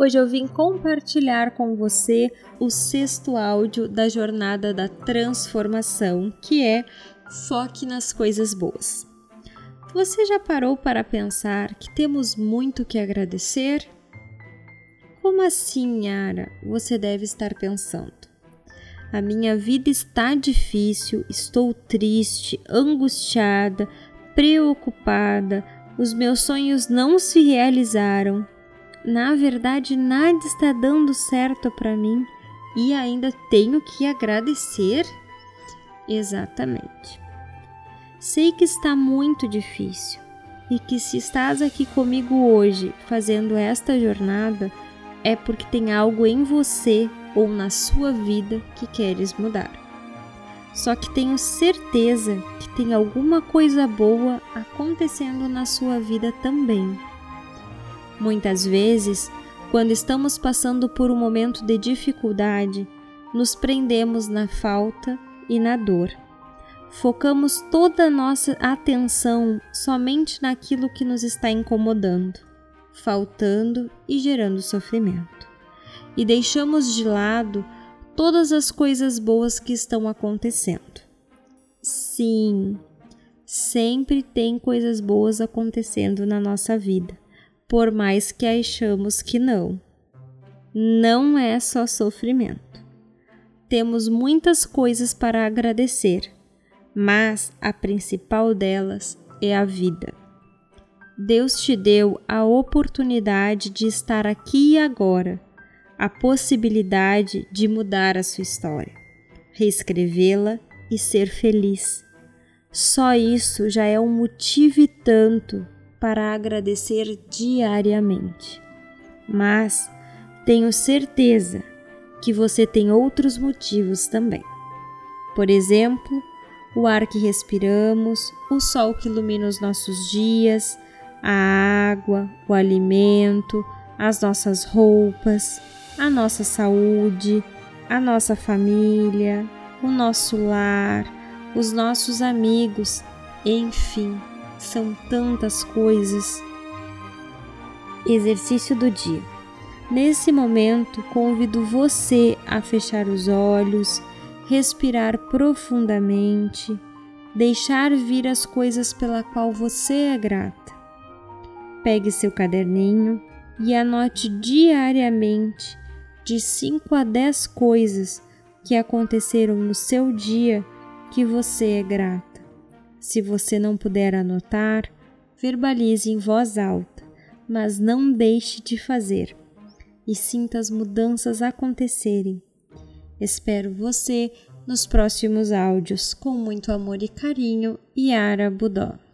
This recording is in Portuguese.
Hoje eu vim compartilhar com você o sexto áudio da jornada da transformação, que é Foque nas coisas boas. Você já parou para pensar que temos muito que agradecer? Como assim, Yara? Você deve estar pensando. A minha vida está difícil, estou triste, angustiada, preocupada, os meus sonhos não se realizaram na verdade nada está dando certo para mim e ainda tenho que agradecer? Exatamente. Sei que está muito difícil e que se estás aqui comigo hoje fazendo esta jornada é porque tem algo em você ou na sua vida que queres mudar. Só que tenho certeza que tem alguma coisa boa acontecendo na sua vida também. Muitas vezes, quando estamos passando por um momento de dificuldade, nos prendemos na falta e na dor. Focamos toda a nossa atenção somente naquilo que nos está incomodando, faltando e gerando sofrimento. E deixamos de lado todas as coisas boas que estão acontecendo. Sim, sempre tem coisas boas acontecendo na nossa vida por mais que achamos que não. Não é só sofrimento. Temos muitas coisas para agradecer, mas a principal delas é a vida. Deus te deu a oportunidade de estar aqui e agora, a possibilidade de mudar a sua história, reescrevê-la e ser feliz. Só isso já é um motivo e tanto para agradecer diariamente. Mas tenho certeza que você tem outros motivos também. Por exemplo, o ar que respiramos, o sol que ilumina os nossos dias, a água, o alimento, as nossas roupas, a nossa saúde, a nossa família, o nosso lar, os nossos amigos, enfim são tantas coisas. Exercício do dia. Nesse momento, convido você a fechar os olhos, respirar profundamente, deixar vir as coisas pela qual você é grata. Pegue seu caderninho e anote diariamente de 5 a 10 coisas que aconteceram no seu dia que você é grata. Se você não puder anotar, verbalize em voz alta, mas não deixe de fazer e sinta as mudanças acontecerem. Espero você nos próximos áudios com muito amor e carinho, Yara Budó.